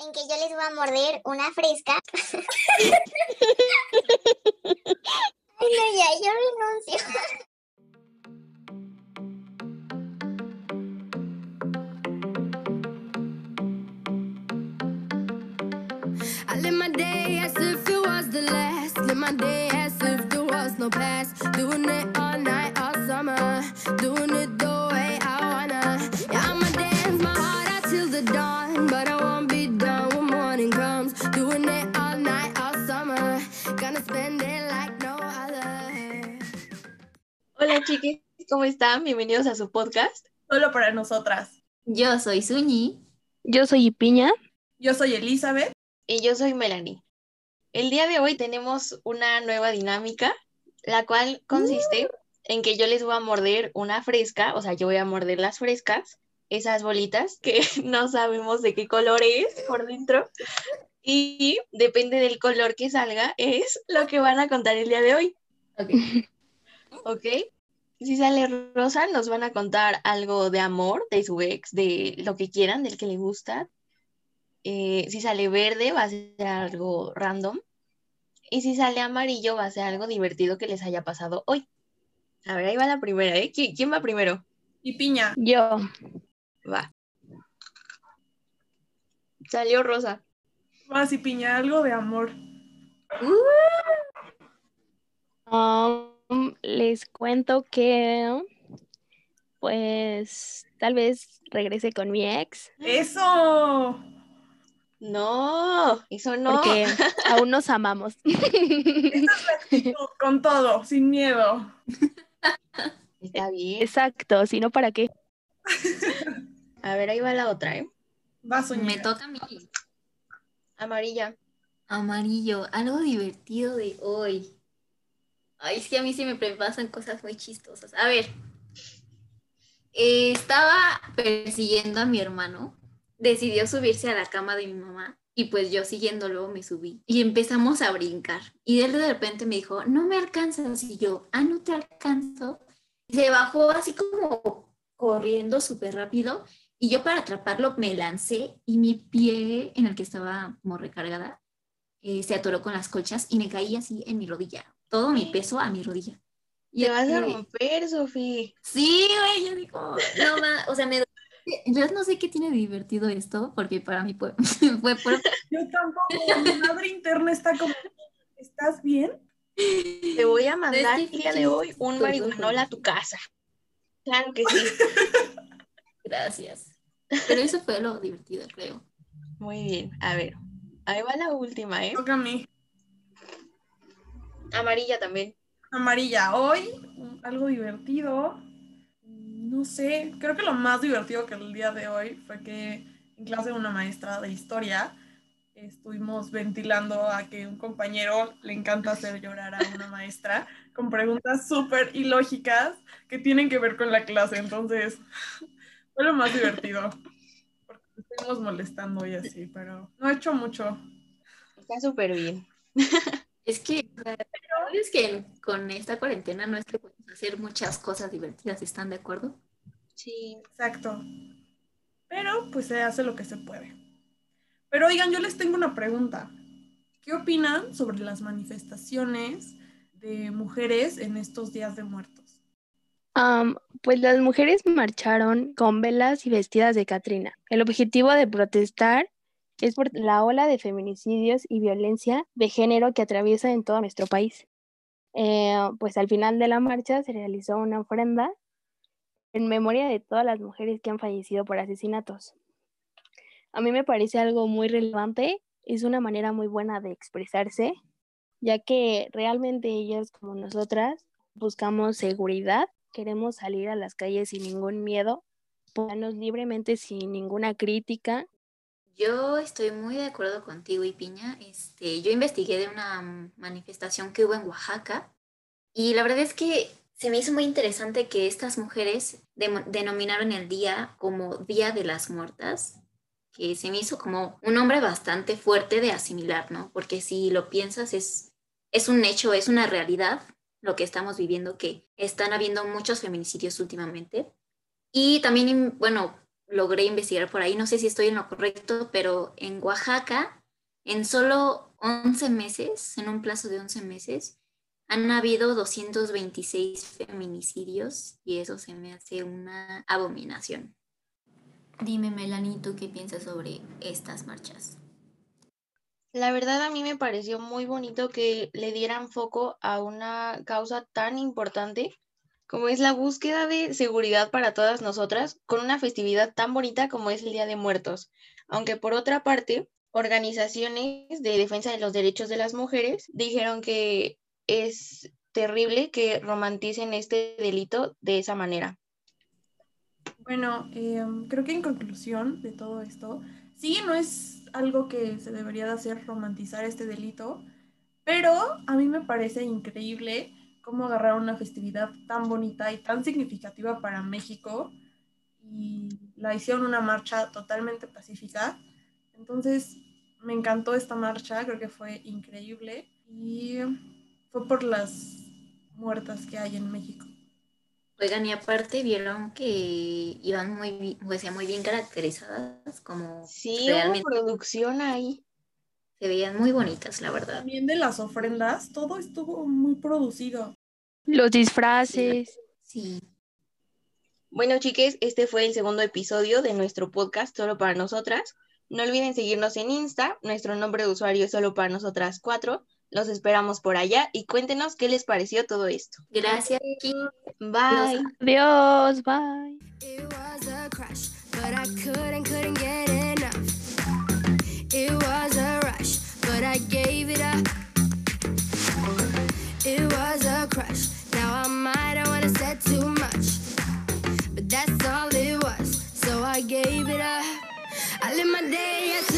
en que yo les voy a morder una fresca. Ay, no, ya, yo renuncio. I live my day as if it was the last. Live my day as if there was no past. Doing it chiquis, ¿cómo están? Bienvenidos a su podcast. Solo para nosotras. Yo soy Suñi. Yo soy Piña. Yo soy Elizabeth. Y yo soy Melanie. El día de hoy tenemos una nueva dinámica, la cual consiste en que yo les voy a morder una fresca, o sea, yo voy a morder las frescas, esas bolitas que no sabemos de qué color es por dentro. Y depende del color que salga, es lo que van a contar el día de hoy. Ok. ¿Ok? Si sale rosa, nos van a contar algo de amor, de su ex, de lo que quieran, del que le gusta. Eh, si sale verde, va a ser algo random. Y si sale amarillo, va a ser algo divertido que les haya pasado hoy. A ver, ahí va la primera, ¿eh? ¿Qui- ¿Quién va primero? Y Piña. Yo. Va. Salió rosa. Vas y Piña, algo de amor. Um, les cuento que, pues, tal vez regrese con mi ex, ¡Eso! No, eso no. porque aún nos amamos. Con todo, sin miedo. Está bien. Exacto, si no, ¿para qué? A ver, ahí va la otra, ¿eh? Va a soñar. Me toca a mí. Amarilla. Amarillo, algo divertido de hoy. Ay, es que a mí sí me pasan cosas muy chistosas. A ver, eh, estaba persiguiendo a mi hermano. Decidió subirse a la cama de mi mamá y pues yo siguiéndolo me subí y empezamos a brincar. Y él de repente me dijo, no me alcanzas. Y yo, ah, no te alcanzo. Y se bajó así como corriendo súper rápido y yo para atraparlo me lancé y mi pie en el que estaba como recargada eh, se atoró con las colchas y me caí así en mi rodilla. Todo mi peso a mi rodilla. Y Te vas a romper, Sofi. Sí, güey, yo digo, no ma, o sea, me en realidad no sé qué tiene de divertido esto, porque para mí fue, fue por- Yo tampoco. Mi madre interna está como. ¿Estás bien? Te voy a mandar el día de hoy un marihuanol a tu casa. Claro que sí. Gracias. Pero eso fue lo divertido, creo. Muy bien. A ver. Ahí va la última, ¿eh? Toca a mí. Amarilla también. Amarilla. Hoy, algo divertido. No sé. Creo que lo más divertido que el día de hoy fue que en clase de una maestra de historia estuvimos ventilando a que un compañero le encanta hacer llorar a una maestra con preguntas súper ilógicas que tienen que ver con la clase. Entonces, fue lo más divertido. Porque estuvimos molestando y así, pero no he hecho mucho. Está súper bien. Es que, es que con esta cuarentena no es que podemos hacer muchas cosas divertidas, ¿están de acuerdo? Sí. Exacto. Pero pues se hace lo que se puede. Pero oigan, yo les tengo una pregunta. ¿Qué opinan sobre las manifestaciones de mujeres en estos días de muertos? Um, pues las mujeres marcharon con velas y vestidas de Catrina. El objetivo de protestar es por la ola de feminicidios y violencia de género que atraviesa en todo nuestro país. Eh, pues al final de la marcha se realizó una ofrenda en memoria de todas las mujeres que han fallecido por asesinatos. A mí me parece algo muy relevante, es una manera muy buena de expresarse, ya que realmente ellas como nosotras buscamos seguridad, queremos salir a las calles sin ningún miedo, ponernos libremente sin ninguna crítica. Yo estoy muy de acuerdo contigo y Piña. Este, yo investigué de una manifestación que hubo en Oaxaca y la verdad es que se me hizo muy interesante que estas mujeres demo- denominaron el día como Día de las Muertas, que se me hizo como un nombre bastante fuerte de asimilar, ¿no? Porque si lo piensas es, es un hecho, es una realidad lo que estamos viviendo, que están habiendo muchos feminicidios últimamente. Y también, bueno, logré investigar por ahí, no sé si estoy en lo correcto, pero en Oaxaca, en solo 11 meses, en un plazo de 11 meses, han habido 226 feminicidios y eso se me hace una abominación. Dime, Melanie, ¿tú qué piensas sobre estas marchas? La verdad a mí me pareció muy bonito que le dieran foco a una causa tan importante como es la búsqueda de seguridad para todas nosotras con una festividad tan bonita como es el Día de Muertos. Aunque por otra parte, organizaciones de defensa de los derechos de las mujeres dijeron que es terrible que romanticen este delito de esa manera. Bueno, em, creo que en conclusión de todo esto, sí, no es algo que se debería de hacer romantizar este delito, pero a mí me parece increíble cómo agarrar una festividad tan bonita y tan significativa para México y la hicieron una marcha totalmente pacífica. Entonces, me encantó esta marcha, creo que fue increíble y fue por las muertas que hay en México. Oigan, y aparte vieron que iban muy, bi- o sea, muy bien caracterizadas, como Sí, realmente hubo producción ahí. Se veían muy bonitas, la verdad. También de las ofrendas, todo estuvo muy producido. Los disfraces. Sí. Bueno, chiques, este fue el segundo episodio de nuestro podcast Solo para Nosotras. No olviden seguirnos en Insta, nuestro nombre de usuario es Solo para Nosotras 4. Los esperamos por allá y cuéntenos qué les pareció todo esto. Gracias, Ki. Bye. Adiós, bye. gave it up. I live my day as